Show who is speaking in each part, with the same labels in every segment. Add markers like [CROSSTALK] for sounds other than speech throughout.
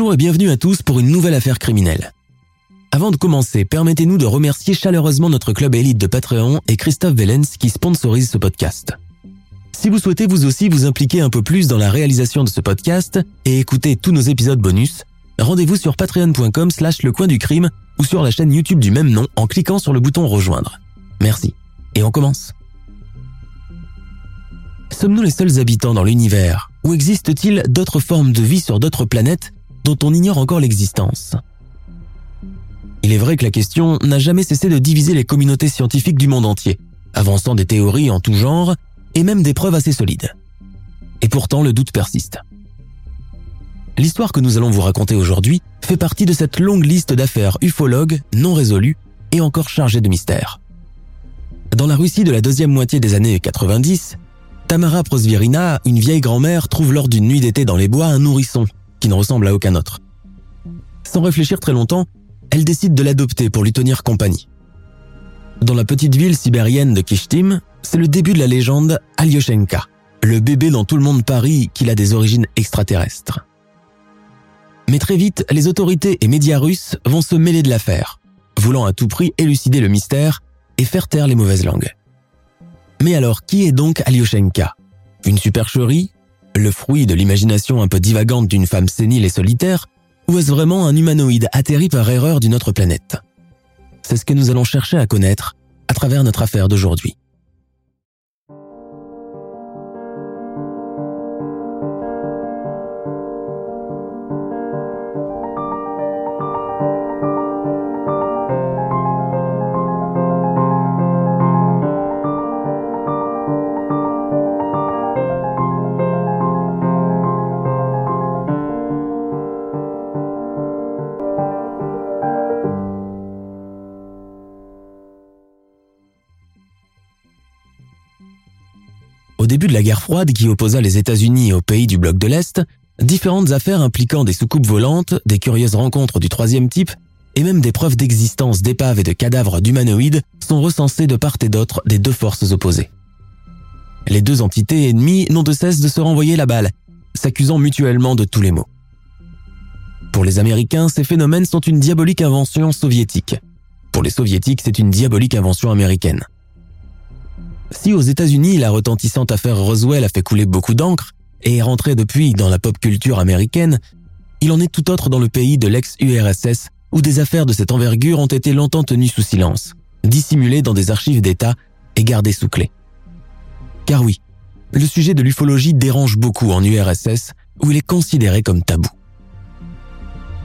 Speaker 1: Bonjour et bienvenue à tous pour une nouvelle affaire criminelle. Avant de commencer, permettez-nous de remercier chaleureusement notre club élite de Patreon et Christophe Vellens qui sponsorise ce podcast. Si vous souhaitez vous aussi vous impliquer un peu plus dans la réalisation de ce podcast et écouter tous nos épisodes bonus, rendez-vous sur patreon.com slash le coin du crime ou sur la chaîne YouTube du même nom en cliquant sur le bouton rejoindre. Merci. Et on commence. Sommes-nous les seuls habitants dans l'univers Ou existe-t-il d'autres formes de vie sur d'autres planètes dont on ignore encore l'existence. Il est vrai que la question n'a jamais cessé de diviser les communautés scientifiques du monde entier, avançant des théories en tout genre et même des preuves assez solides. Et pourtant, le doute persiste. L'histoire que nous allons vous raconter aujourd'hui fait partie de cette longue liste d'affaires ufologues non résolues et encore chargées de mystères. Dans la Russie de la deuxième moitié des années 90, Tamara Prosvirina, une vieille grand-mère, trouve lors d'une nuit d'été dans les bois un nourrisson qui ne ressemble à aucun autre. Sans réfléchir très longtemps, elle décide de l'adopter pour lui tenir compagnie. Dans la petite ville sibérienne de Kishtim, c'est le début de la légende Alyoshenka, le bébé dont tout le monde parie qu'il a des origines extraterrestres. Mais très vite, les autorités et médias russes vont se mêler de l'affaire, voulant à tout prix élucider le mystère et faire taire les mauvaises langues. Mais alors, qui est donc Alyoshenka? Une supercherie? Le fruit de l'imagination un peu divagante d'une femme sénile et solitaire, ou est-ce vraiment un humanoïde atterri par erreur d'une autre planète? C'est ce que nous allons chercher à connaître à travers notre affaire d'aujourd'hui. Début de la guerre froide qui opposa les États-Unis aux pays du bloc de l'Est, différentes affaires impliquant des soucoupes volantes, des curieuses rencontres du troisième type, et même des preuves d'existence d'épaves et de cadavres d'humanoïdes sont recensées de part et d'autre des deux forces opposées. Les deux entités ennemies n'ont de cesse de se renvoyer la balle, s'accusant mutuellement de tous les maux. Pour les Américains, ces phénomènes sont une diabolique invention soviétique. Pour les Soviétiques, c'est une diabolique invention américaine. Si aux États-Unis, la retentissante affaire Roswell a fait couler beaucoup d'encre et est rentrée depuis dans la pop culture américaine, il en est tout autre dans le pays de l'ex-URSS où des affaires de cette envergure ont été longtemps tenues sous silence, dissimulées dans des archives d'État et gardées sous clé. Car oui, le sujet de l'ufologie dérange beaucoup en URSS où il est considéré comme tabou.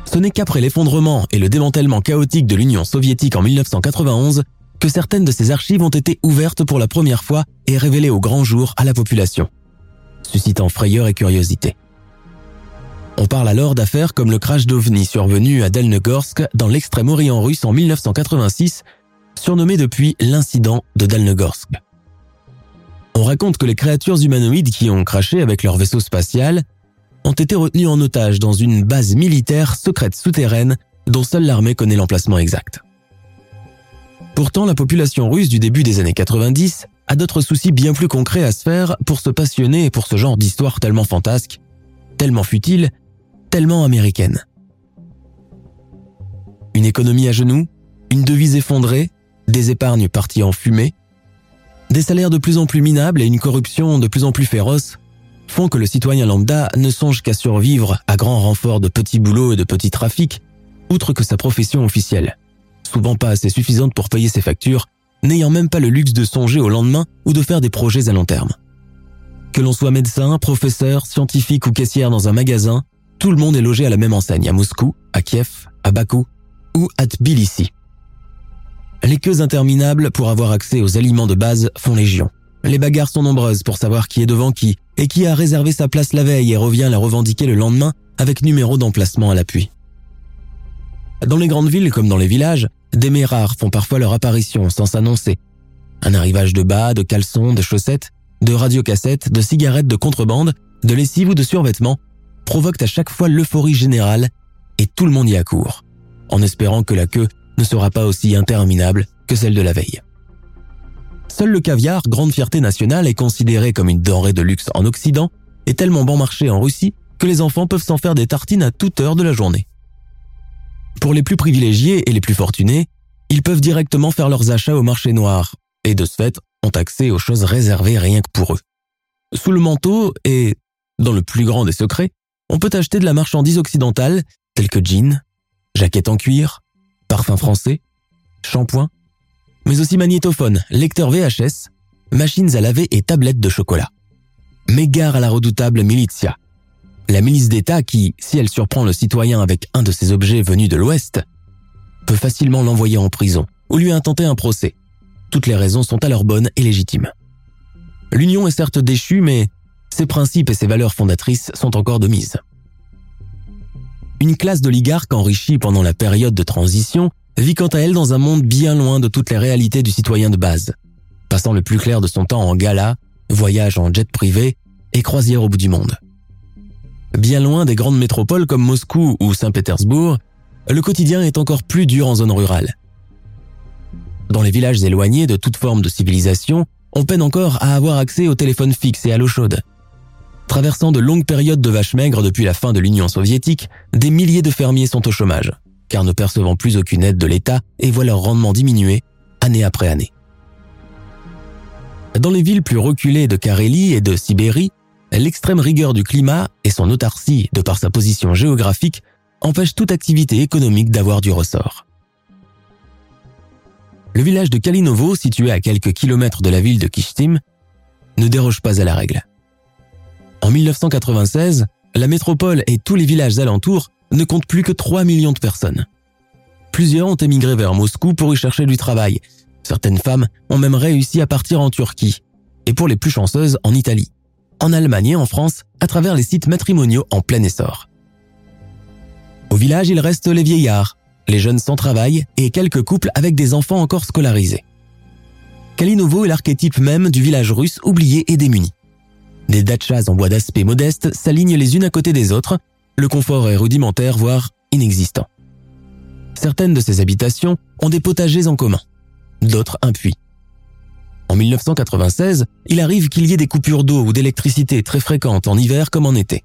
Speaker 1: Ce n'est qu'après l'effondrement et le démantèlement chaotique de l'Union soviétique en 1991 que certaines de ces archives ont été ouvertes pour la première fois et révélées au grand jour à la population, suscitant frayeur et curiosité. On parle alors d'affaires comme le crash d'OVNI survenu à Delnogorsk dans l'extrême-orient russe en 1986, surnommé depuis l'incident de Delnogorsk. On raconte que les créatures humanoïdes qui ont craché avec leur vaisseau spatial ont été retenues en otage dans une base militaire secrète souterraine dont seule l'armée connaît l'emplacement exact. Pourtant, la population russe du début des années 90 a d'autres soucis bien plus concrets à se faire pour se passionner pour ce genre d'histoire tellement fantasque, tellement futile, tellement américaine. Une économie à genoux, une devise effondrée, des épargnes parties en fumée, des salaires de plus en plus minables et une corruption de plus en plus féroce font que le citoyen lambda ne songe qu'à survivre à grand renfort de petits boulots et de petits trafics, outre que sa profession officielle souvent pas assez suffisante pour payer ses factures, n'ayant même pas le luxe de songer au lendemain ou de faire des projets à long terme. Que l'on soit médecin, professeur, scientifique ou caissière dans un magasin, tout le monde est logé à la même enseigne à Moscou, à Kiev, à Bakou ou à Tbilissi. Les queues interminables pour avoir accès aux aliments de base font légion. Les bagarres sont nombreuses pour savoir qui est devant qui et qui a réservé sa place la veille et revient la revendiquer le lendemain avec numéro d'emplacement à l'appui. Dans les grandes villes comme dans les villages, des mets rares font parfois leur apparition sans s'annoncer. Un arrivage de bas, de caleçons, de chaussettes, de radiocassettes, de cigarettes de contrebande, de lessive ou de survêtements provoquent à chaque fois l'euphorie générale et tout le monde y accourt, en espérant que la queue ne sera pas aussi interminable que celle de la veille. Seul le caviar, grande fierté nationale, est considéré comme une denrée de luxe en Occident et tellement bon marché en Russie que les enfants peuvent s'en faire des tartines à toute heure de la journée. Pour les plus privilégiés et les plus fortunés, ils peuvent directement faire leurs achats au marché noir et de ce fait ont accès aux choses réservées rien que pour eux. Sous le manteau et, dans le plus grand des secrets, on peut acheter de la marchandise occidentale telle que jeans, jaquettes en cuir, parfums français, shampoing, mais aussi magnétophones, lecteurs VHS, machines à laver et tablettes de chocolat. Mais gare à la redoutable militia, la milice d'État qui, si elle surprend le citoyen avec un de ces objets venus de l'Ouest, peut facilement l'envoyer en prison ou lui intenter un procès. Toutes les raisons sont alors bonnes et légitimes. L'Union est certes déchue, mais ses principes et ses valeurs fondatrices sont encore de mise. Une classe d'oligarques enrichie pendant la période de transition vit quant à elle dans un monde bien loin de toutes les réalités du citoyen de base, passant le plus clair de son temps en gala, voyage en jet privé et croisière au bout du monde. Bien loin des grandes métropoles comme Moscou ou Saint-Pétersbourg, le quotidien est encore plus dur en zone rurale. Dans les villages éloignés de toute forme de civilisation, on peine encore à avoir accès au téléphone fixe et à l'eau chaude. Traversant de longues périodes de vaches maigres depuis la fin de l'Union soviétique, des milliers de fermiers sont au chômage, car ne percevant plus aucune aide de l'État et voient leur rendement diminuer année après année. Dans les villes plus reculées de Carélie et de Sibérie, l'extrême rigueur du climat et son autarcie de par sa position géographique empêchent toute activité économique d'avoir du ressort. Le village de Kalinovo, situé à quelques kilomètres de la ville de Kishtim, ne déroge pas à la règle. En 1996, la métropole et tous les villages alentours ne comptent plus que 3 millions de personnes. Plusieurs ont émigré vers Moscou pour y chercher du travail. Certaines femmes ont même réussi à partir en Turquie, et pour les plus chanceuses, en Italie en Allemagne et en France à travers les sites matrimoniaux en plein essor. Au village, il reste les vieillards, les jeunes sans travail et quelques couples avec des enfants encore scolarisés. Kalinovo est l'archétype même du village russe oublié et démuni. Des dachas en bois d'aspect modeste s'alignent les unes à côté des autres, le confort est rudimentaire voire inexistant. Certaines de ces habitations ont des potagers en commun, d'autres un puits. En 1996, il arrive qu'il y ait des coupures d'eau ou d'électricité très fréquentes en hiver comme en été.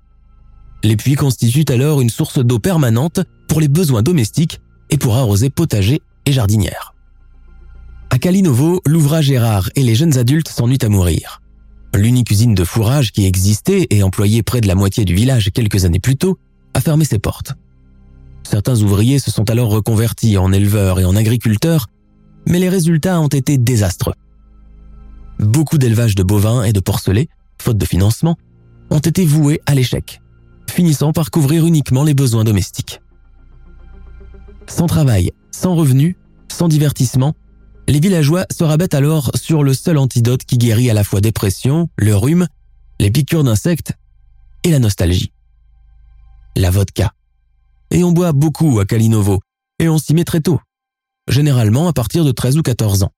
Speaker 1: Les puits constituent alors une source d'eau permanente pour les besoins domestiques et pour arroser potagers et jardinières. À Kalinovo, l'ouvrage est rare et les jeunes adultes s'ennuient à mourir. L'unique usine de fourrage qui existait et employait près de la moitié du village quelques années plus tôt a fermé ses portes. Certains ouvriers se sont alors reconvertis en éleveurs et en agriculteurs, mais les résultats ont été désastreux. Beaucoup d'élevages de bovins et de porcelets, faute de financement, ont été voués à l'échec, finissant par couvrir uniquement les besoins domestiques. Sans travail, sans revenus, sans divertissement, les villageois se rabattent alors sur le seul antidote qui guérit à la fois dépression, le rhume, les piqûres d'insectes et la nostalgie. La vodka. Et on boit beaucoup à Kalinovo, et on s'y met très tôt, généralement à partir de 13 ou 14 ans.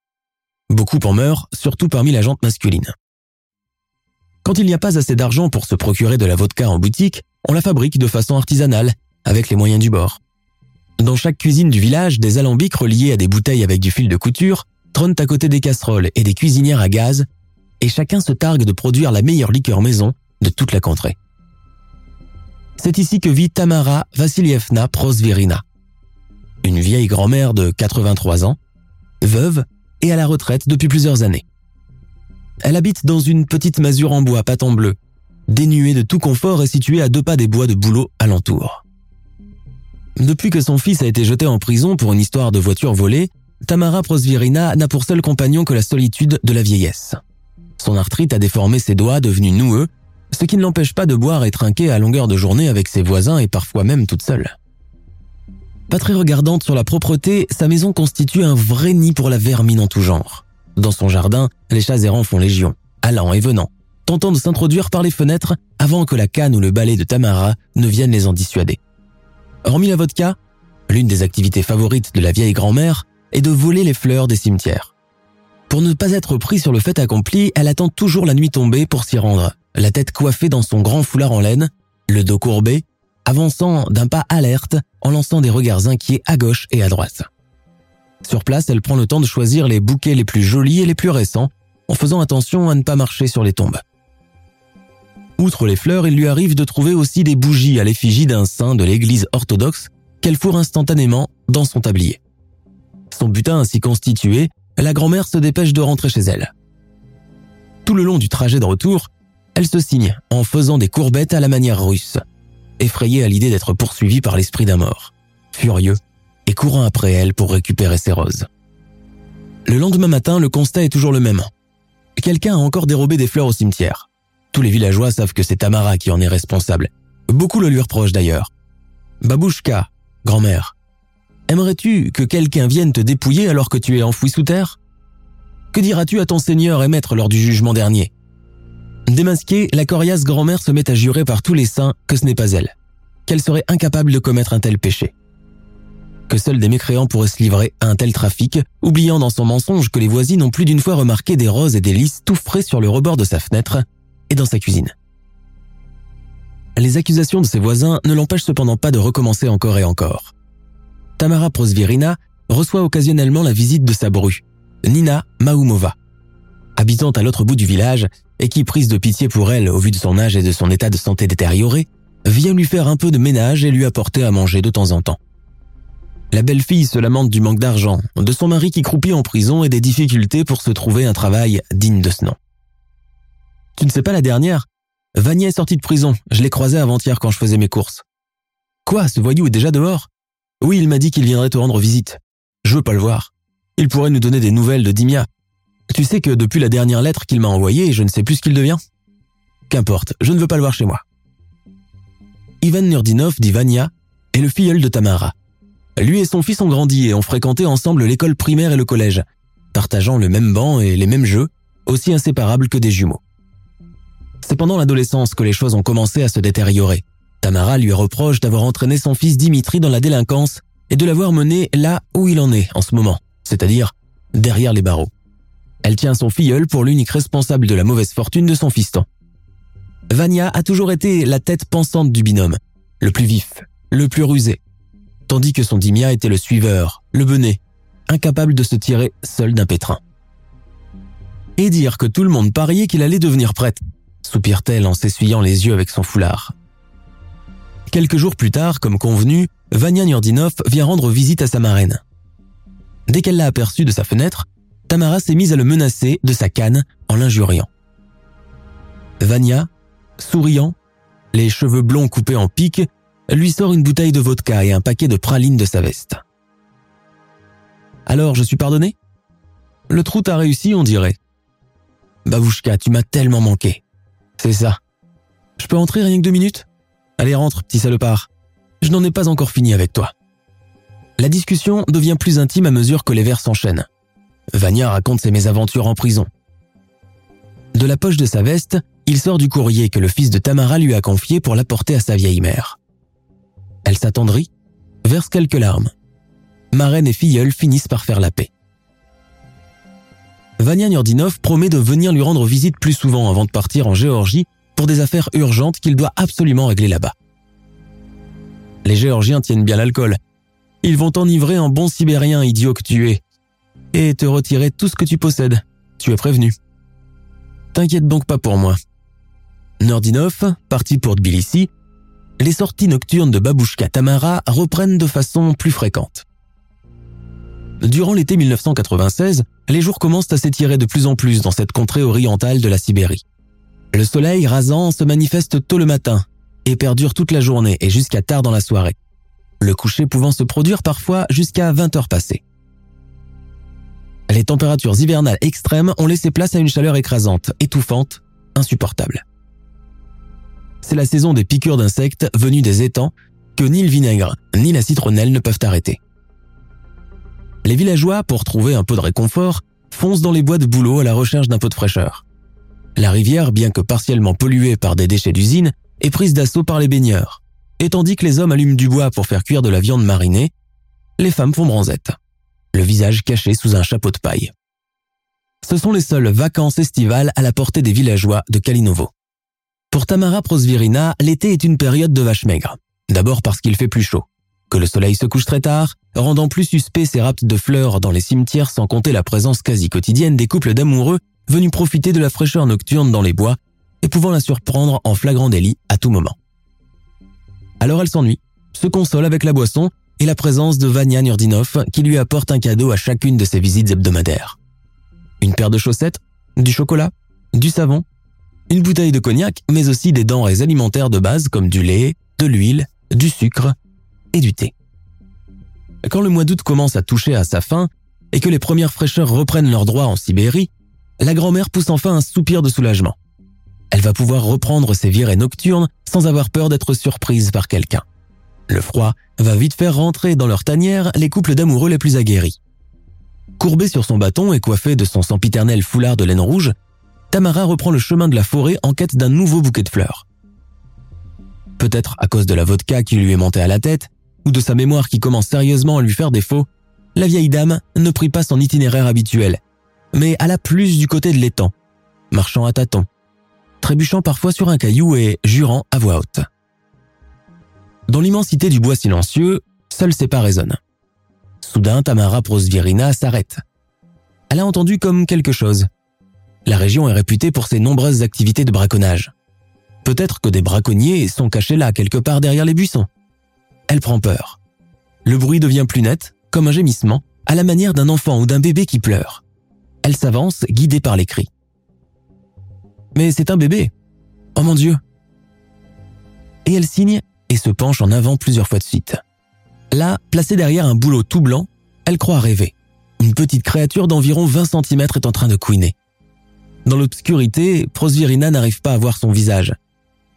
Speaker 1: Beaucoup en meurent, surtout parmi la jante masculine. Quand il n'y a pas assez d'argent pour se procurer de la vodka en boutique, on la fabrique de façon artisanale, avec les moyens du bord. Dans chaque cuisine du village, des alambics reliés à des bouteilles avec du fil de couture trônent à côté des casseroles et des cuisinières à gaz, et chacun se targue de produire la meilleure liqueur maison de toute la contrée. C'est ici que vit Tamara Vassilievna Prosvirina, une vieille grand-mère de 83 ans, veuve et à la retraite depuis plusieurs années. Elle habite dans une petite masure en bois en bleu, dénuée de tout confort et située à deux pas des bois de bouleau alentour. Depuis que son fils a été jeté en prison pour une histoire de voiture volée, Tamara Prosvirina n'a pour seul compagnon que la solitude de la vieillesse. Son arthrite a déformé ses doigts devenus noueux, ce qui ne l'empêche pas de boire et trinquer à longueur de journée avec ses voisins et parfois même toute seule. Pas très regardante sur la propreté, sa maison constitue un vrai nid pour la vermine en tout genre. Dans son jardin, les chats errants font légion, allant et venant, tentant de s'introduire par les fenêtres avant que la canne ou le balai de Tamara ne viennent les en dissuader. Hormis la vodka, l'une des activités favorites de la vieille grand-mère est de voler les fleurs des cimetières. Pour ne pas être pris sur le fait accompli, elle attend toujours la nuit tombée pour s'y rendre, la tête coiffée dans son grand foulard en laine, le dos courbé, avançant d'un pas alerte en lançant des regards inquiets à gauche et à droite. Sur place, elle prend le temps de choisir les bouquets les plus jolis et les plus récents, en faisant attention à ne pas marcher sur les tombes. Outre les fleurs, il lui arrive de trouver aussi des bougies à l'effigie d'un saint de l'église orthodoxe qu'elle fourre instantanément dans son tablier. Son butin ainsi constitué, la grand-mère se dépêche de rentrer chez elle. Tout le long du trajet de retour, elle se signe en faisant des courbettes à la manière russe, effrayée à l'idée d'être poursuivie par l'esprit d'un mort, furieux et courant après elle pour récupérer ses roses. Le lendemain matin, le constat est toujours le même. Quelqu'un a encore dérobé des fleurs au cimetière. Tous les villageois savent que c'est Tamara qui en est responsable. Beaucoup le lui reprochent d'ailleurs. Babouchka, grand-mère, aimerais-tu que quelqu'un vienne te dépouiller alors que tu es enfoui sous terre? Que diras-tu à ton seigneur et maître lors du jugement dernier? Démasquée, la coriace grand-mère se met à jurer par tous les saints que ce n'est pas elle, qu'elle serait incapable de commettre un tel péché. Que seuls des mécréants pourraient se livrer à un tel trafic, oubliant dans son mensonge que les voisines ont plus d'une fois remarqué des roses et des lys tout frais sur le rebord de sa fenêtre et dans sa cuisine. Les accusations de ses voisins ne l'empêchent cependant pas de recommencer encore et encore. Tamara Prosvirina reçoit occasionnellement la visite de sa bru, Nina Maumova. Habitante à l'autre bout du village, et qui, prise de pitié pour elle au vu de son âge et de son état de santé détérioré, vient lui faire un peu de ménage et lui apporter à manger de temps en temps. La belle-fille se lamente du manque d'argent, de son mari qui croupit en prison et des difficultés pour se trouver un travail digne de ce nom. Tu ne sais pas la dernière? Vania est sorti de prison, je l'ai croisé avant-hier quand je faisais mes courses. Quoi, ce voyou est déjà dehors? Oui, il m'a dit qu'il viendrait te rendre visite. Je veux pas le voir. Il pourrait nous donner des nouvelles de Dimia, tu sais que depuis la dernière lettre qu'il m'a envoyée, je ne sais plus ce qu'il devient Qu'importe, je ne veux pas le voir chez moi. Ivan Nurdinov, dit Vania, est le filleul de Tamara. Lui et son fils ont grandi et ont fréquenté ensemble l'école primaire et le collège, partageant le même banc et les mêmes jeux, aussi inséparables que des jumeaux. C'est pendant l'adolescence que les choses ont commencé à se détériorer. Tamara lui reproche d'avoir entraîné son fils Dimitri dans la délinquance et de l'avoir mené là où il en est en ce moment, c'est-à-dire derrière les barreaux. Elle tient son filleul pour l'unique responsable de la mauvaise fortune de son fiston. Vania a toujours été la tête pensante du binôme, le plus vif, le plus rusé, tandis que son Dimia était le suiveur, le benet, incapable de se tirer seul d'un pétrin. Et dire que tout le monde pariait qu'il allait devenir prêtre, soupire-t-elle en s'essuyant les yeux avec son foulard. Quelques jours plus tard, comme convenu, Vania Nurdinov vient rendre visite à sa marraine. Dès qu'elle l'a aperçu de sa fenêtre, Tamara s'est mise à le menacer de sa canne en l'injuriant. Vania, souriant, les cheveux blonds coupés en pique, lui sort une bouteille de vodka et un paquet de pralines de sa veste. Alors, je suis pardonné? Le trou t'a réussi, on dirait. Babouchka, tu m'as tellement manqué. C'est ça. Je peux entrer rien que deux minutes? Allez, rentre, petit salopard. Je n'en ai pas encore fini avec toi. La discussion devient plus intime à mesure que les vers s'enchaînent. Vania raconte ses mésaventures en prison. De la poche de sa veste, il sort du courrier que le fils de Tamara lui a confié pour l'apporter à sa vieille mère. Elle s'attendrit, verse quelques larmes. Marraine et filleule finissent par faire la paix. Vania Nurdinov promet de venir lui rendre visite plus souvent avant de partir en Géorgie pour des affaires urgentes qu'il doit absolument régler là-bas. Les Géorgiens tiennent bien l'alcool. Ils vont t'enivrer en bon sibérien idiot que tu es, et te retirer tout ce que tu possèdes. Tu es prévenu. T'inquiète donc pas pour moi. Nordinov, parti pour Tbilissi, les sorties nocturnes de Babouchka Tamara reprennent de façon plus fréquente. Durant l'été 1996, les jours commencent à s'étirer de plus en plus dans cette contrée orientale de la Sibérie. Le soleil rasant se manifeste tôt le matin et perdure toute la journée et jusqu'à tard dans la soirée. Le coucher pouvant se produire parfois jusqu'à 20 heures passées. Les températures hivernales extrêmes ont laissé place à une chaleur écrasante, étouffante, insupportable. C'est la saison des piqûres d'insectes venus des étangs que ni le vinaigre ni la citronnelle ne peuvent arrêter. Les villageois, pour trouver un peu de réconfort, foncent dans les bois de bouleau à la recherche d'un peu de fraîcheur. La rivière, bien que partiellement polluée par des déchets d'usine, est prise d'assaut par les baigneurs. Et tandis que les hommes allument du bois pour faire cuire de la viande marinée, les femmes font bronzette, le visage caché sous un chapeau de paille. Ce sont les seules vacances estivales à la portée des villageois de Kalinovo. Pour Tamara Prosvirina, l'été est une période de vache maigre. D'abord parce qu'il fait plus chaud, que le soleil se couche très tard, rendant plus suspect ces raptes de fleurs dans les cimetières sans compter la présence quasi quotidienne des couples d'amoureux venus profiter de la fraîcheur nocturne dans les bois et pouvant la surprendre en flagrant délit à tout moment. Alors elle s'ennuie, se console avec la boisson et la présence de Vania Nurdinov qui lui apporte un cadeau à chacune de ses visites hebdomadaires. Une paire de chaussettes, du chocolat, du savon, une bouteille de cognac, mais aussi des denrées alimentaires de base comme du lait, de l'huile, du sucre et du thé. Quand le mois d'août commence à toucher à sa fin et que les premières fraîcheurs reprennent leurs droits en Sibérie, la grand-mère pousse enfin un soupir de soulagement. Elle va pouvoir reprendre ses virées nocturnes sans avoir peur d'être surprise par quelqu'un. Le froid va vite faire rentrer dans leur tanière les couples d'amoureux les plus aguerris. Courbée sur son bâton et coiffée de son sempiternel foulard de laine rouge, Tamara reprend le chemin de la forêt en quête d'un nouveau bouquet de fleurs. Peut-être à cause de la vodka qui lui est montée à la tête, ou de sa mémoire qui commence sérieusement à lui faire défaut, la vieille dame ne prit pas son itinéraire habituel, mais alla plus du côté de l'étang, marchant à tâtons, trébuchant parfois sur un caillou et jurant à voix haute. Dans l'immensité du bois silencieux, seuls ses pas résonnent. Soudain, Tamara Prosvirina s'arrête. Elle a entendu comme quelque chose. La région est réputée pour ses nombreuses activités de braconnage. Peut-être que des braconniers sont cachés là, quelque part derrière les buissons. Elle prend peur. Le bruit devient plus net, comme un gémissement, à la manière d'un enfant ou d'un bébé qui pleure. Elle s'avance, guidée par les cris. Mais c'est un bébé. Oh mon Dieu. Et elle signe et se penche en avant plusieurs fois de suite. Là, placée derrière un boulot tout blanc, elle croit rêver. Une petite créature d'environ 20 cm est en train de couiner. Dans l'obscurité, Prosvirina n'arrive pas à voir son visage.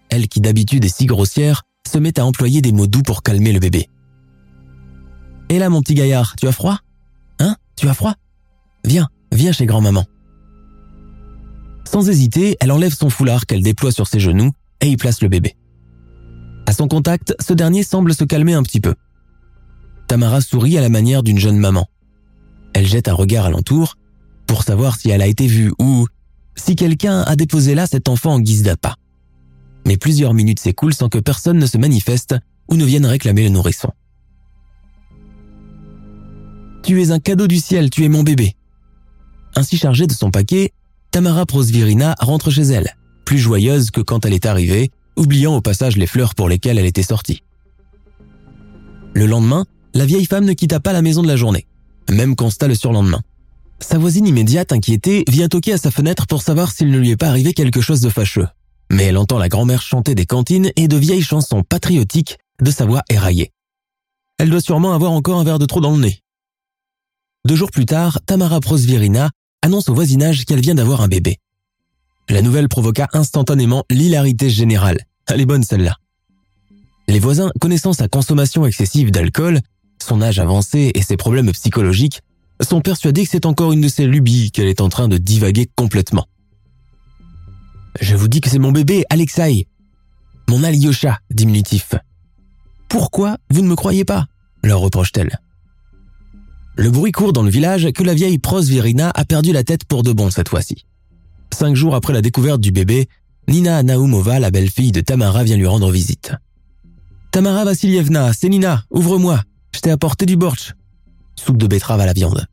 Speaker 1: Elle, qui d'habitude est si grossière, se met à employer des mots doux pour calmer le bébé. Et là, mon petit gaillard, tu as froid? Hein? Tu as froid? Viens, viens chez grand-maman. Sans hésiter, elle enlève son foulard qu'elle déploie sur ses genoux et y place le bébé. À son contact, ce dernier semble se calmer un petit peu. Tamara sourit à la manière d'une jeune maman. Elle jette un regard alentour pour savoir si elle a été vue ou si quelqu'un a déposé là cet enfant en guise d'appât. Mais plusieurs minutes s'écoulent sans que personne ne se manifeste ou ne vienne réclamer le nourrisson. Tu es un cadeau du ciel, tu es mon bébé. Ainsi chargée de son paquet, Tamara Prosvirina rentre chez elle, plus joyeuse que quand elle est arrivée, oubliant au passage les fleurs pour lesquelles elle était sortie. Le lendemain, la vieille femme ne quitta pas la maison de la journée. Même constat le surlendemain. Sa voisine immédiate, inquiétée, vient toquer à sa fenêtre pour savoir s'il ne lui est pas arrivé quelque chose de fâcheux. Mais elle entend la grand-mère chanter des cantines et de vieilles chansons patriotiques de sa voix éraillée. Elle doit sûrement avoir encore un verre de trop dans le nez. Deux jours plus tard, Tamara Prosvirina annonce au voisinage qu'elle vient d'avoir un bébé. La nouvelle provoqua instantanément l'hilarité générale. Elle est bonne celle-là. Les voisins, connaissant sa consommation excessive d'alcool, son âge avancé et ses problèmes psychologiques, sont persuadés que c'est encore une de ces lubies qu'elle est en train de divaguer complètement. Je vous dis que c'est mon bébé, Alexei. Mon Alyosha, diminutif. Pourquoi vous ne me croyez pas? leur reproche-t-elle. Le bruit court dans le village que la vieille Prosvirina a perdu la tête pour de bon cette fois-ci. Cinq jours après la découverte du bébé, Nina Naumova, la belle-fille de Tamara, vient lui rendre visite. Tamara Vassilievna, c'est Nina, ouvre-moi, je t'ai apporté du bortsch soupe de betterave à la viande.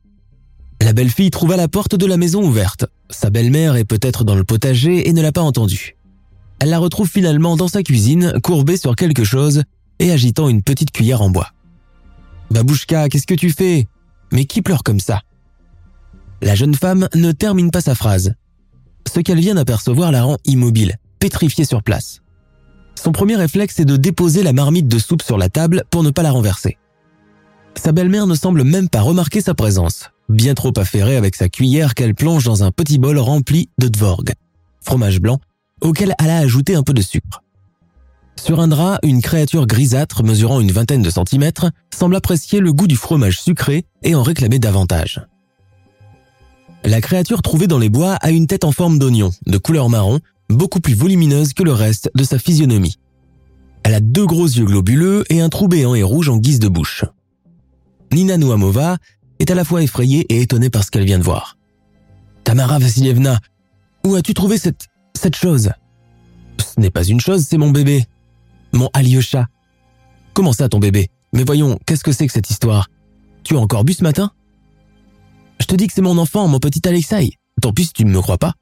Speaker 1: La belle-fille trouva la porte de la maison ouverte. Sa belle-mère est peut-être dans le potager et ne l'a pas entendue. Elle la retrouve finalement dans sa cuisine, courbée sur quelque chose et agitant une petite cuillère en bois. Babouchka, qu'est-ce que tu fais? Mais qui pleure comme ça? La jeune femme ne termine pas sa phrase. Ce qu'elle vient d'apercevoir la rend immobile, pétrifiée sur place. Son premier réflexe est de déposer la marmite de soupe sur la table pour ne pas la renverser. Sa belle-mère ne semble même pas remarquer sa présence, bien trop affairée avec sa cuillère qu'elle plonge dans un petit bol rempli de dvorg, fromage blanc, auquel elle a ajouté un peu de sucre. Sur un drap, une créature grisâtre mesurant une vingtaine de centimètres semble apprécier le goût du fromage sucré et en réclamer davantage. La créature trouvée dans les bois a une tête en forme d'oignon, de couleur marron, beaucoup plus volumineuse que le reste de sa physionomie. Elle a deux gros yeux globuleux et un trou béant et rouge en guise de bouche. Nina Nouamova est à la fois effrayée et étonnée par ce qu'elle vient de voir. Tamara Vassilievna, où as-tu trouvé cette, cette chose? Ce n'est pas une chose, c'est mon bébé. Mon Alyosha. Comment ça, ton bébé? Mais voyons, qu'est-ce que c'est que cette histoire? Tu as encore bu ce matin? Je te dis que c'est mon enfant, mon petit Alexei. Tant pis tu ne me crois pas.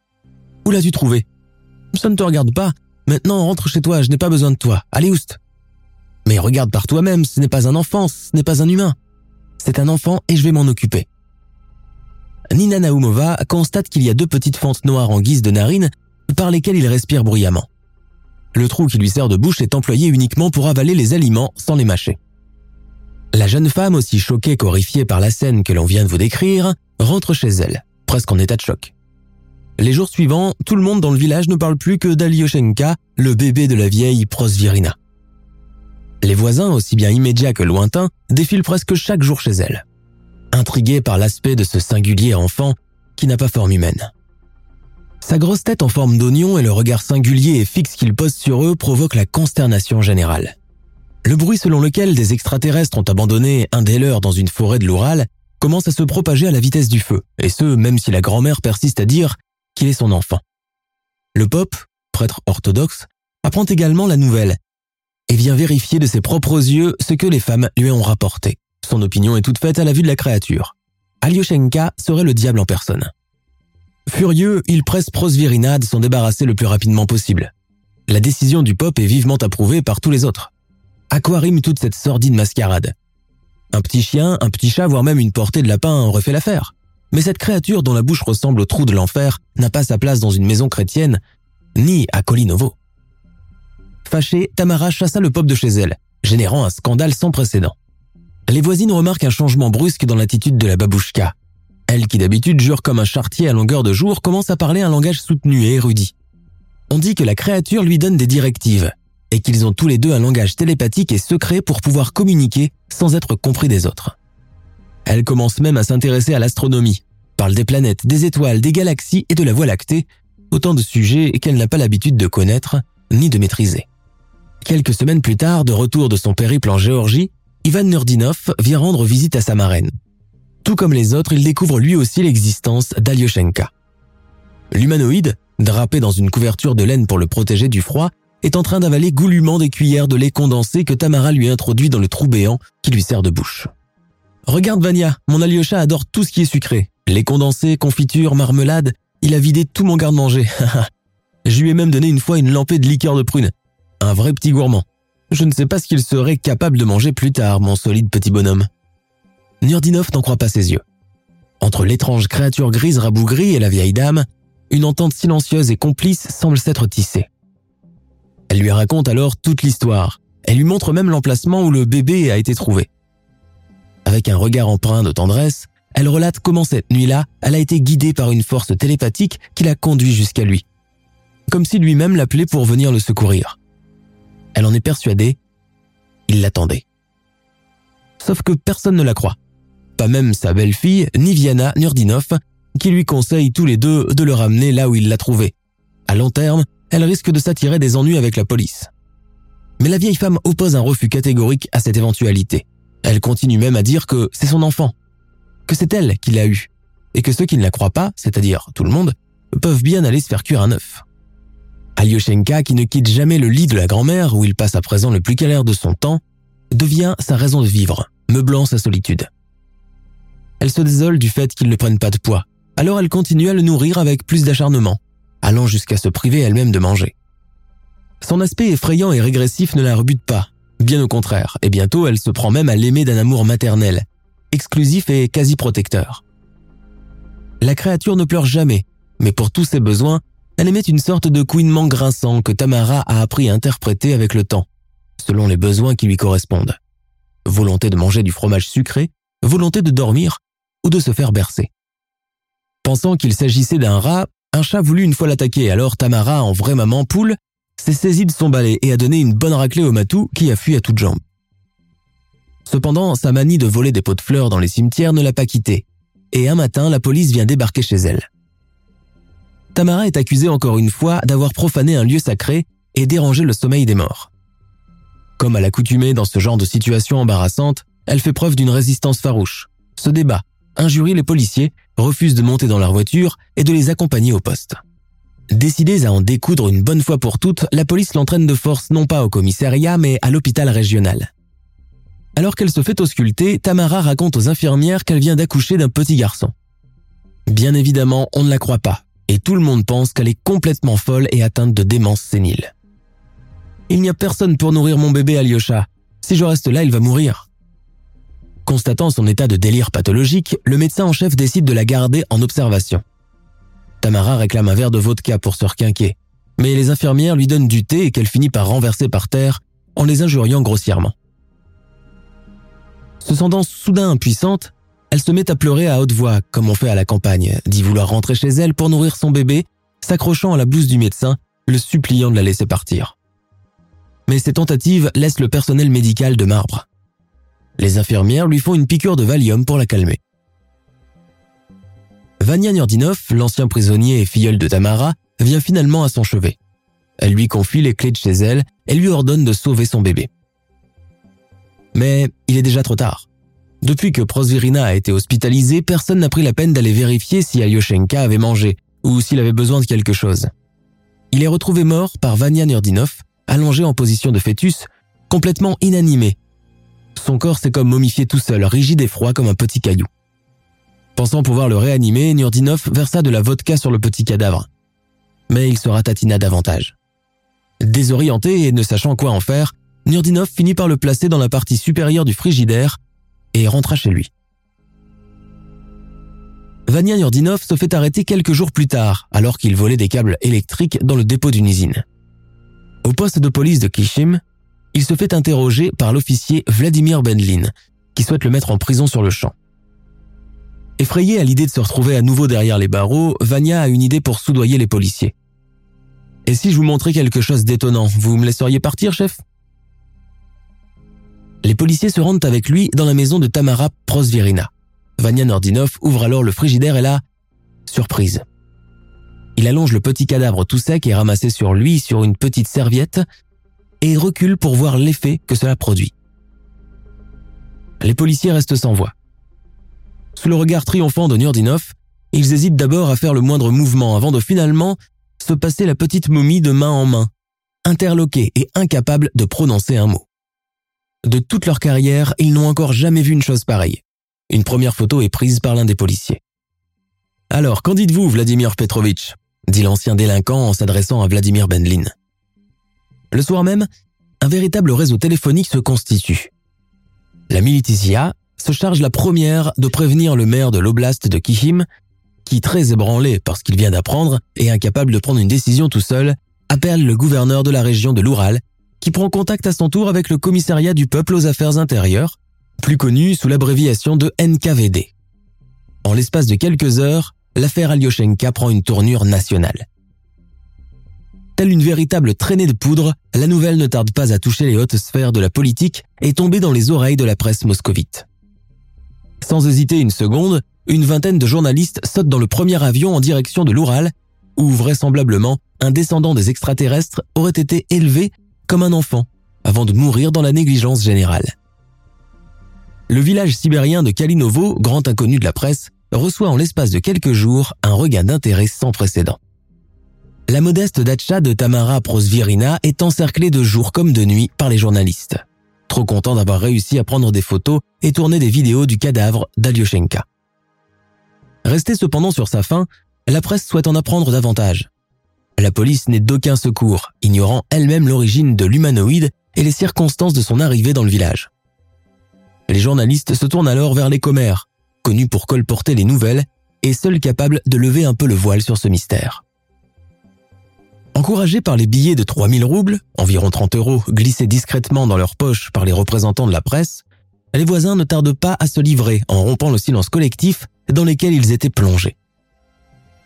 Speaker 1: Où l'as-tu trouvé? Ça ne te regarde pas. Maintenant, rentre chez toi, je n'ai pas besoin de toi. Allez, oust Mais regarde par toi-même, ce n'est pas un enfant, ce n'est pas un humain. C'est un enfant et je vais m'en occuper. Nina Naumova constate qu'il y a deux petites fentes noires en guise de narines par lesquelles il respire bruyamment. Le trou qui lui sert de bouche est employé uniquement pour avaler les aliments sans les mâcher. La jeune femme, aussi choquée qu'horrifiée par la scène que l'on vient de vous décrire, rentre chez elle, presque en état de choc. Les jours suivants, tout le monde dans le village ne parle plus que d'Alyoshenka, le bébé de la vieille Prosvirina. Les voisins, aussi bien immédiats que lointains, défilent presque chaque jour chez elle intrigué par l'aspect de ce singulier enfant qui n'a pas forme humaine. Sa grosse tête en forme d'oignon et le regard singulier et fixe qu'il pose sur eux provoquent la consternation générale. Le bruit selon lequel des extraterrestres ont abandonné un des leurs dans une forêt de l'Oural commence à se propager à la vitesse du feu, et ce, même si la grand-mère persiste à dire qu'il est son enfant. Le Pope, prêtre orthodoxe, apprend également la nouvelle et vient vérifier de ses propres yeux ce que les femmes lui ont rapporté. Son opinion est toute faite à la vue de la créature. Alyoshenka serait le diable en personne. Furieux, il presse Prosvirina de s'en débarrasser le plus rapidement possible. La décision du pop est vivement approuvée par tous les autres. À quoi rime toute cette sordide mascarade Un petit chien, un petit chat, voire même une portée de lapin aurait fait l'affaire. Mais cette créature dont la bouche ressemble au trou de l'enfer n'a pas sa place dans une maison chrétienne, ni à Kolinovo. Fâchée, Tamara chassa le pop de chez elle, générant un scandale sans précédent. Les voisines remarquent un changement brusque dans l'attitude de la babouchka. Elle, qui d'habitude jure comme un chartier à longueur de jour, commence à parler un langage soutenu et érudit. On dit que la créature lui donne des directives, et qu'ils ont tous les deux un langage télépathique et secret pour pouvoir communiquer sans être compris des autres. Elle commence même à s'intéresser à l'astronomie, parle des planètes, des étoiles, des galaxies et de la Voie lactée, autant de sujets qu'elle n'a pas l'habitude de connaître ni de maîtriser. Quelques semaines plus tard, de retour de son périple en Géorgie, Ivan Nurdinov vient rendre visite à sa marraine. Tout comme les autres, il découvre lui aussi l'existence d'Alyoshenka. L'humanoïde, drapé dans une couverture de laine pour le protéger du froid, est en train d'avaler goulûment des cuillères de lait condensé que Tamara lui introduit dans le trou béant qui lui sert de bouche. Regarde Vania, mon Alyosha adore tout ce qui est sucré. Lait condensé, confiture, marmelade, il a vidé tout mon garde-manger. [LAUGHS] Je lui ai même donné une fois une lampée de liqueur de prune. Un vrai petit gourmand. Je ne sais pas ce qu'il serait capable de manger plus tard, mon solide petit bonhomme. Nurdinov n'en croit pas ses yeux. Entre l'étrange créature grise rabougrie et la vieille dame, une entente silencieuse et complice semble s'être tissée. Elle lui raconte alors toute l'histoire. Elle lui montre même l'emplacement où le bébé a été trouvé. Avec un regard empreint de tendresse, elle relate comment cette nuit-là, elle a été guidée par une force télépathique qui l'a conduit jusqu'à lui. Comme si lui-même l'appelait pour venir le secourir. Elle en est persuadée. Il l'attendait. Sauf que personne ne la croit. Pas même sa belle-fille, Niviana Nurdinov, qui lui conseille tous les deux de le ramener là où il l'a trouvé. À long terme, elle risque de s'attirer des ennuis avec la police. Mais la vieille femme oppose un refus catégorique à cette éventualité. Elle continue même à dire que c'est son enfant, que c'est elle qui l'a eu, et que ceux qui ne la croient pas, c'est-à-dire tout le monde, peuvent bien aller se faire cuire un œuf. Alyoshenka, qui ne quitte jamais le lit de la grand-mère où il passe à présent le plus calère de son temps, devient sa raison de vivre, meublant sa solitude. Elle se désole du fait qu'il ne prenne pas de poids, alors elle continue à le nourrir avec plus d'acharnement, allant jusqu'à se priver elle-même de manger. Son aspect effrayant et régressif ne la rebute pas, bien au contraire, et bientôt elle se prend même à l'aimer d'un amour maternel, exclusif et quasi protecteur. La créature ne pleure jamais, mais pour tous ses besoins, elle émet une sorte de couinement grinçant que Tamara a appris à interpréter avec le temps, selon les besoins qui lui correspondent. Volonté de manger du fromage sucré, volonté de dormir ou de se faire bercer. Pensant qu'il s'agissait d'un rat, un chat voulut une fois l'attaquer, alors Tamara, en vraie maman poule, s'est saisi de son balai et a donné une bonne raclée au matou qui a fui à toutes jambes. Cependant, sa manie de voler des pots de fleurs dans les cimetières ne l'a pas quitté, et un matin, la police vient débarquer chez elle. Tamara est accusée encore une fois d'avoir profané un lieu sacré et dérangé le sommeil des morts. Comme à l'accoutumée dans ce genre de situation embarrassante, elle fait preuve d'une résistance farouche, se débat, injurie les policiers, refuse de monter dans leur voiture et de les accompagner au poste. Décidés à en découdre une bonne fois pour toutes, la police l'entraîne de force non pas au commissariat mais à l'hôpital régional. Alors qu'elle se fait ausculter, Tamara raconte aux infirmières qu'elle vient d'accoucher d'un petit garçon. Bien évidemment, on ne la croit pas, et tout le monde pense qu'elle est complètement folle et atteinte de démence sénile. Il n'y a personne pour nourrir mon bébé Alyosha. Si je reste là, il va mourir. Constatant son état de délire pathologique, le médecin en chef décide de la garder en observation. Tamara réclame un verre de vodka pour se requinquer, mais les infirmières lui donnent du thé qu'elle finit par renverser par terre en les injuriant grossièrement. Se sentant soudain impuissante, elle se met à pleurer à haute voix, comme on fait à la campagne, dit vouloir rentrer chez elle pour nourrir son bébé, s'accrochant à la blouse du médecin, le suppliant de la laisser partir. Mais ces tentatives laissent le personnel médical de marbre. Les infirmières lui font une piqûre de Valium pour la calmer. Vania Nurdinov, l'ancien prisonnier et filleul de Tamara, vient finalement à son chevet. Elle lui confie les clés de chez elle et lui ordonne de sauver son bébé. Mais il est déjà trop tard. Depuis que Prosvirina a été hospitalisé, personne n'a pris la peine d'aller vérifier si Alyoshenka avait mangé ou s'il avait besoin de quelque chose. Il est retrouvé mort par Vania Nurdinov, allongé en position de fœtus, complètement inanimé. Son corps s'est comme momifié tout seul, rigide et froid comme un petit caillou. Pensant pouvoir le réanimer, Nurdinov versa de la vodka sur le petit cadavre. Mais il se ratatina davantage. Désorienté et ne sachant quoi en faire, Nurdinov finit par le placer dans la partie supérieure du frigidaire et rentra chez lui. Vania Nurdinov se fait arrêter quelques jours plus tard, alors qu'il volait des câbles électriques dans le dépôt d'une usine. Au poste de police de Kishim, il se fait interroger par l'officier Vladimir Benlin, qui souhaite le mettre en prison sur le champ. Effrayé à l'idée de se retrouver à nouveau derrière les barreaux, Vania a une idée pour soudoyer les policiers. Et si je vous montrais quelque chose d'étonnant, vous me laisseriez partir, chef? Les policiers se rendent avec lui dans la maison de Tamara Prosvirina. Vania Nordinov ouvre alors le frigidaire et là, surprise. Il allonge le petit cadavre tout sec et ramassé sur lui sur une petite serviette et recule pour voir l'effet que cela produit. Les policiers restent sans voix. Sous le regard triomphant de Nurdinov, ils hésitent d'abord à faire le moindre mouvement avant de finalement se passer la petite momie de main en main, interloqués et incapables de prononcer un mot. De toute leur carrière, ils n'ont encore jamais vu une chose pareille. Une première photo est prise par l'un des policiers. Alors, qu'en dites-vous, Vladimir Petrovitch? dit l'ancien délinquant en s'adressant à Vladimir Benlin. Le soir même, un véritable réseau téléphonique se constitue. La Militia se charge la première de prévenir le maire de l'oblast de Kihim, qui, très ébranlé parce qu'il vient d'apprendre et incapable de prendre une décision tout seul, appelle le gouverneur de la région de l'Oural, qui prend contact à son tour avec le commissariat du peuple aux affaires intérieures, plus connu sous l'abréviation de NKVD. En l'espace de quelques heures, l'affaire Alyoshenka prend une tournure nationale. Telle une véritable traînée de poudre, la nouvelle ne tarde pas à toucher les hautes sphères de la politique et tomber dans les oreilles de la presse moscovite. Sans hésiter une seconde, une vingtaine de journalistes sautent dans le premier avion en direction de l'Oural, où vraisemblablement un descendant des extraterrestres aurait été élevé comme un enfant, avant de mourir dans la négligence générale. Le village sibérien de Kalinovo, grand inconnu de la presse, reçoit en l'espace de quelques jours un regain d'intérêt sans précédent. La modeste datcha de Tamara Prosvirina est encerclée de jour comme de nuit par les journalistes, trop contents d'avoir réussi à prendre des photos et tourner des vidéos du cadavre d'Alyoshenka. Restée cependant sur sa faim, la presse souhaite en apprendre davantage. La police n'est d'aucun secours, ignorant elle-même l'origine de l'humanoïde et les circonstances de son arrivée dans le village. Les journalistes se tournent alors vers les commères, connus pour colporter les nouvelles et seuls capables de lever un peu le voile sur ce mystère. Encouragés par les billets de 3000 roubles, environ 30 euros, glissés discrètement dans leurs poches par les représentants de la presse, les voisins ne tardent pas à se livrer en rompant le silence collectif dans lequel ils étaient plongés.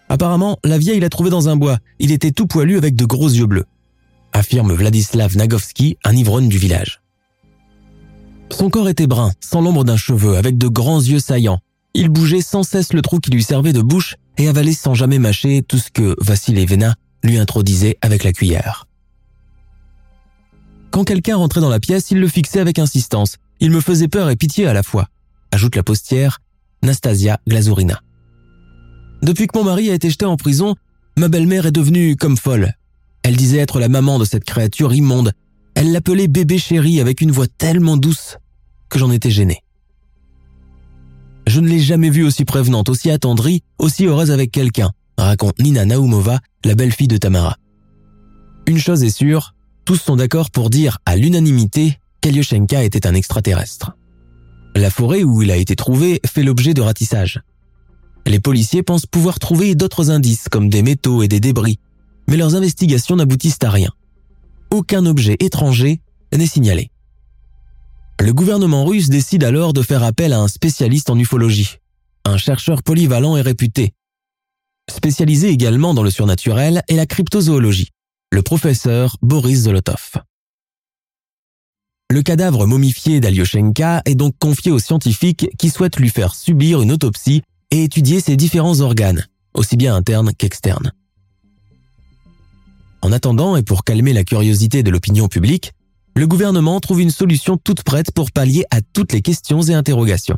Speaker 1: Apparemment, la vieille l'a trouvé dans un bois. Il était tout poilu avec de gros yeux bleus. affirme Vladislav Nagovski, un ivrogne du village. Son corps était brun, sans l'ombre d'un cheveu, avec de grands yeux saillants. Il bougeait sans cesse le trou qui lui servait de bouche et avalait sans jamais mâcher tout ce que Vassili Vena lui introduisait avec la cuillère. Quand quelqu'un rentrait dans la pièce, il le fixait avec insistance. Il me faisait peur et pitié à la fois, ajoute la postière Nastasia Glazurina. Depuis que mon mari a été jeté en prison, ma belle-mère est devenue comme folle. Elle disait être la maman de cette créature immonde. Elle l'appelait bébé chéri avec une voix tellement douce que j'en étais gêné. Je ne l'ai jamais vue aussi prévenante, aussi attendrie, aussi heureuse avec quelqu'un, raconte Nina Naumova, la belle-fille de Tamara. Une chose est sûre, tous sont d'accord pour dire à l'unanimité qu'Alyoshenka était un extraterrestre. La forêt où il a été trouvé fait l'objet de ratissage. Les policiers pensent pouvoir trouver d'autres indices comme des métaux et des débris, mais leurs investigations n'aboutissent à rien. Aucun objet étranger n'est signalé. Le gouvernement russe décide alors de faire appel à un spécialiste en ufologie, un chercheur polyvalent et réputé. Spécialisé également dans le surnaturel et la cryptozoologie, le professeur Boris Zolotov. Le cadavre momifié d'Alyoshenka est donc confié aux scientifiques qui souhaitent lui faire subir une autopsie et étudier ses différents organes, aussi bien internes qu'externes. En attendant et pour calmer la curiosité de l'opinion publique, le gouvernement trouve une solution toute prête pour pallier à toutes les questions et interrogations.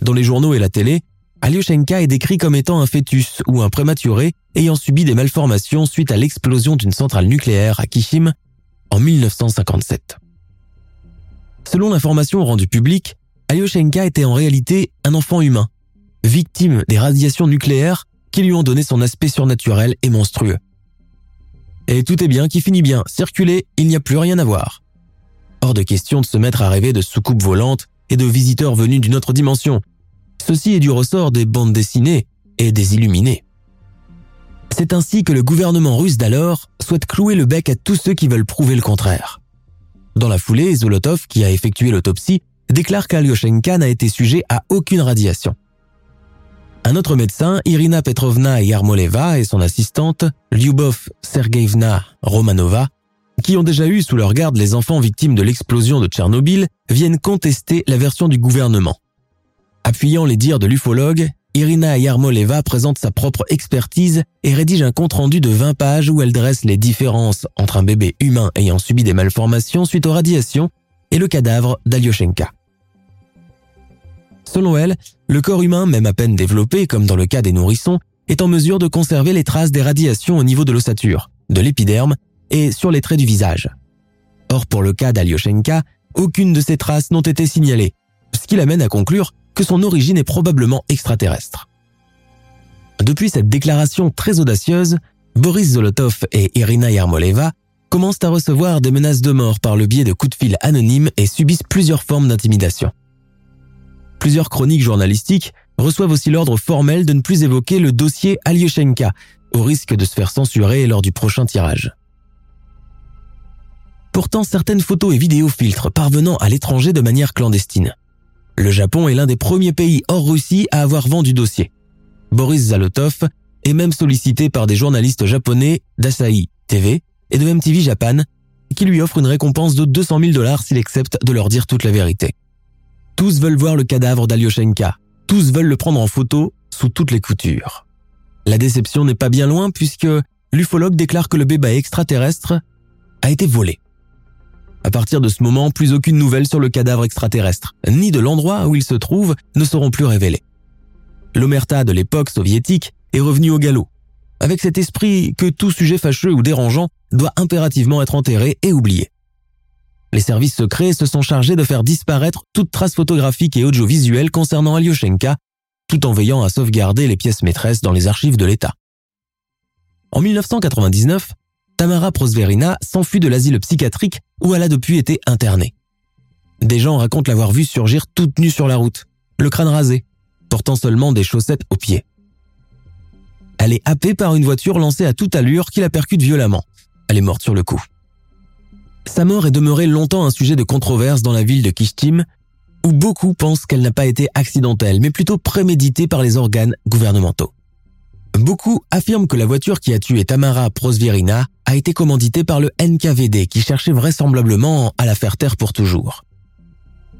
Speaker 1: Dans les journaux et la télé, Alyoshenka est décrit comme étant un fœtus ou un prématuré ayant subi des malformations suite à l'explosion d'une centrale nucléaire à Kishim en 1957. Selon l'information rendue publique, Alyoshenka était en réalité un enfant humain, victime des radiations nucléaires qui lui ont donné son aspect surnaturel et monstrueux. Et tout est bien qui finit bien. Circuler, il n'y a plus rien à voir. Hors de question de se mettre à rêver de soucoupes volantes et de visiteurs venus d'une autre dimension. Ceci est du ressort des bandes dessinées et des illuminés. C'est ainsi que le gouvernement russe d'alors souhaite clouer le bec à tous ceux qui veulent prouver le contraire. Dans la foulée, Zolotov, qui a effectué l'autopsie, déclare qu'Alyoshenka n'a été sujet à aucune radiation. Un autre médecin, Irina Petrovna Yarmoleva et son assistante, Lyubov Sergeyevna Romanova, qui ont déjà eu sous leur garde les enfants victimes de l'explosion de Tchernobyl, viennent contester la version du gouvernement. Appuyant les dires de l'ufologue, Irina Yarmoleva présente sa propre expertise et rédige un compte-rendu de 20 pages où elle dresse les différences entre un bébé humain ayant subi des malformations suite aux radiations et le cadavre d'Alyoshenka. Selon elle, le corps humain, même à peine développé, comme dans le cas des nourrissons, est en mesure de conserver les traces des radiations au niveau de l'ossature, de l'épiderme et sur les traits du visage. Or, pour le cas d'Alyoshenka, aucune de ces traces n'ont été signalées, ce qui l'amène à conclure que son origine est probablement extraterrestre. Depuis cette déclaration très audacieuse, Boris Zolotov et Irina Yarmoleva commencent à recevoir des menaces de mort par le biais de coups de fil anonymes et subissent plusieurs formes d'intimidation. Plusieurs chroniques journalistiques reçoivent aussi l'ordre formel de ne plus évoquer le dossier Alyoshenka, au risque de se faire censurer lors du prochain tirage. Pourtant, certaines photos et vidéos filtrent parvenant à l'étranger de manière clandestine. Le Japon est l'un des premiers pays hors Russie à avoir vendu dossier. Boris Zalotov est même sollicité par des journalistes japonais d'Asahi TV et de MTV Japan qui lui offrent une récompense de 200 000 dollars s'il accepte de leur dire toute la vérité. Tous veulent voir le cadavre d'Alyoshenka. Tous veulent le prendre en photo sous toutes les coutures. La déception n'est pas bien loin puisque l'ufologue déclare que le bébé extraterrestre a été volé. À partir de ce moment, plus aucune nouvelle sur le cadavre extraterrestre, ni de l'endroit où il se trouve, ne seront plus révélées. L'omerta de l'époque soviétique est revenue au galop, avec cet esprit que tout sujet fâcheux ou dérangeant doit impérativement être enterré et oublié. Les services secrets se sont chargés de faire disparaître toute trace photographique et audiovisuelle concernant Alyoshenka, tout en veillant à sauvegarder les pièces maîtresses dans les archives de l'État. En 1999, Tamara Prosverina s'enfuit de l'asile psychiatrique où elle a depuis été internée. Des gens racontent l'avoir vue surgir toute nue sur la route, le crâne rasé, portant seulement des chaussettes aux pieds. Elle est happée par une voiture lancée à toute allure qui la percute violemment. Elle est morte sur le coup. Sa mort est demeurée longtemps un sujet de controverse dans la ville de Kishtim, où beaucoup pensent qu'elle n'a pas été accidentelle, mais plutôt préméditée par les organes gouvernementaux. Beaucoup affirment que la voiture qui a tué Tamara Prosvierina a été commanditée par le NKVD qui cherchait vraisemblablement à la faire taire pour toujours.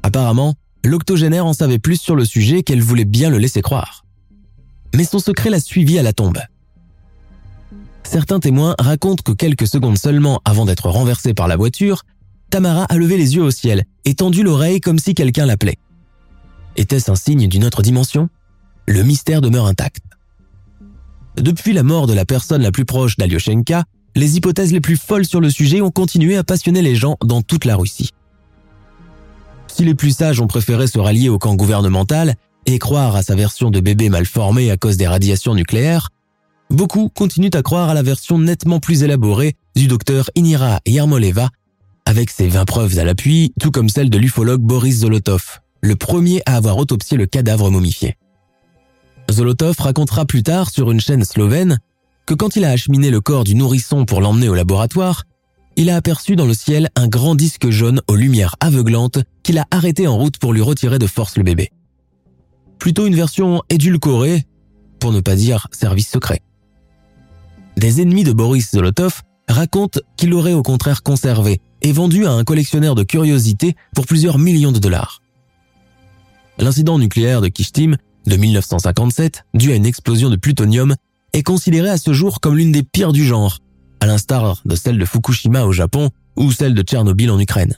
Speaker 1: Apparemment, l'octogénaire en savait plus sur le sujet qu'elle voulait bien le laisser croire. Mais son secret l'a suivi à la tombe. Certains témoins racontent que quelques secondes seulement avant d'être renversée par la voiture, Tamara a levé les yeux au ciel et tendu l'oreille comme si quelqu'un l'appelait. Était-ce un signe d'une autre dimension? Le mystère demeure intact. Depuis la mort de la personne la plus proche d'Alyoshenka, les hypothèses les plus folles sur le sujet ont continué à passionner les gens dans toute la Russie. Si les plus sages ont préféré se rallier au camp gouvernemental et croire à sa version de bébé mal formé à cause des radiations nucléaires, beaucoup continuent à croire à la version nettement plus élaborée du docteur Inira Yarmoleva, avec ses 20 preuves à l'appui, tout comme celle de l'ufologue Boris Zolotov, le premier à avoir autopsié le cadavre momifié. Zolotov racontera plus tard sur une chaîne slovène que quand il a acheminé le corps du nourrisson pour l'emmener au laboratoire, il a aperçu dans le ciel un grand disque jaune aux lumières aveuglantes qu'il a arrêté en route pour lui retirer de force le bébé. Plutôt une version édulcorée, pour ne pas dire service secret. Des ennemis de Boris Zolotov racontent qu'il l'aurait au contraire conservé et vendu à un collectionneur de curiosités pour plusieurs millions de dollars. L'incident nucléaire de Kishtim de 1957, dû à une explosion de plutonium, est considéré à ce jour comme l'une des pires du genre, à l'instar de celle de Fukushima au Japon ou celle de Tchernobyl en Ukraine.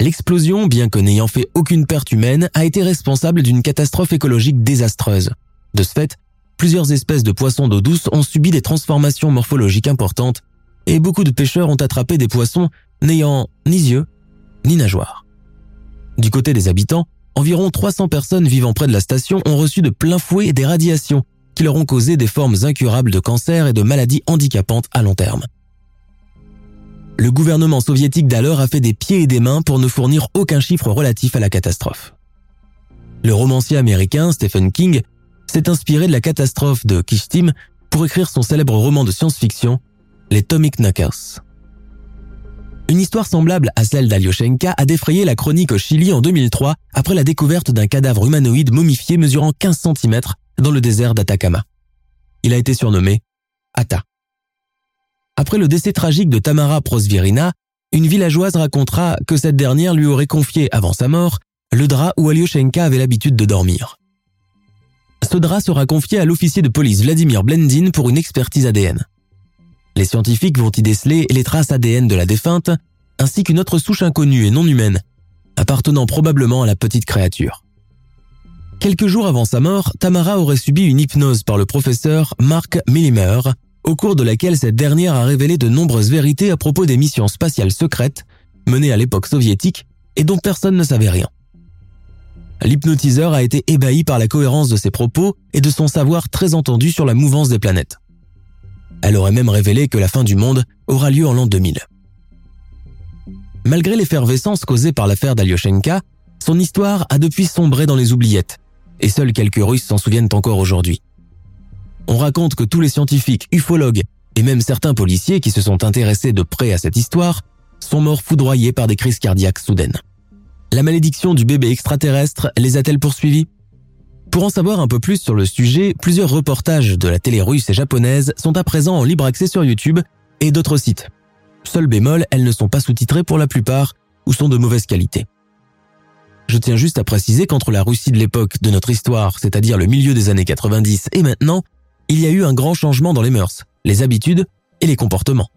Speaker 1: L'explosion, bien que n'ayant fait aucune perte humaine, a été responsable d'une catastrophe écologique désastreuse. De ce fait, plusieurs espèces de poissons d'eau douce ont subi des transformations morphologiques importantes et beaucoup de pêcheurs ont attrapé des poissons n'ayant ni yeux ni nageoires. Du côté des habitants, environ 300 personnes vivant près de la station ont reçu de plein fouet des radiations qui leur ont causé des formes incurables de cancer et de maladies handicapantes à long terme. Le gouvernement soviétique d'alors a fait des pieds et des mains pour ne fournir aucun chiffre relatif à la catastrophe. Le romancier américain Stephen King s'est inspiré de la catastrophe de Kishtim pour écrire son célèbre roman de science-fiction, Les Tomic Knuckles. Une histoire semblable à celle d'Alyoshenka a défrayé la chronique au Chili en 2003 après la découverte d'un cadavre humanoïde momifié mesurant 15 cm dans le désert d'Atacama. Il a été surnommé Ata. Après le décès tragique de Tamara Prosvirina, une villageoise racontera que cette dernière lui aurait confié, avant sa mort, le drap où Alyoshenka avait l'habitude de dormir. Ce drap sera confié à l'officier de police Vladimir Blendin pour une expertise ADN. Les scientifiques vont y déceler les traces ADN de la défunte, ainsi qu'une autre souche inconnue et non humaine, appartenant probablement à la petite créature. Quelques jours avant sa mort, Tamara aurait subi une hypnose par le professeur Mark Millimer, au cours de laquelle cette dernière a révélé de nombreuses vérités à propos des missions spatiales secrètes menées à l'époque soviétique et dont personne ne savait rien. L'hypnotiseur a été ébahi par la cohérence de ses propos et de son savoir très entendu sur la mouvance des planètes. Elle aurait même révélé que la fin du monde aura lieu en l'an 2000. Malgré l'effervescence causée par l'affaire d'Alyoshenka, son histoire a depuis sombré dans les oubliettes, et seuls quelques Russes s'en souviennent encore aujourd'hui. On raconte que tous les scientifiques, ufologues et même certains policiers qui se sont intéressés de près à cette histoire sont morts foudroyés par des crises cardiaques soudaines. La malédiction du bébé extraterrestre les a-t-elle poursuivis? Pour en savoir un peu plus sur le sujet, plusieurs reportages de la télé russe et japonaise sont à présent en libre accès sur YouTube et d'autres sites. Seul bémol, elles ne sont pas sous-titrées pour la plupart ou sont de mauvaise qualité. Je tiens juste à préciser qu'entre la Russie de l'époque de notre histoire, c'est-à-dire le milieu des années 90 et maintenant, il y a eu un grand changement dans les mœurs, les habitudes et les comportements.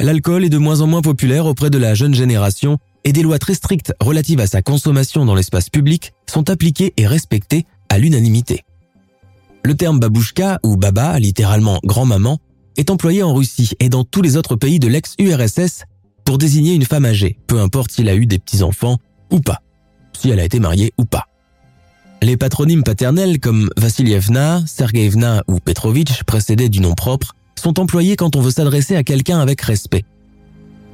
Speaker 1: L'alcool est de moins en moins populaire auprès de la jeune génération et des lois très strictes relatives à sa consommation dans l'espace public sont appliquées et respectées à l'unanimité. Le terme babouchka ou baba, littéralement grand-maman, est employé en Russie et dans tous les autres pays de l'ex-URSS pour désigner une femme âgée, peu importe si elle a eu des petits-enfants ou pas, si elle a été mariée ou pas. Les patronymes paternels comme Vassilievna, Sergeyevna ou Petrovitch, précédés du nom propre, sont employés quand on veut s'adresser à quelqu'un avec respect,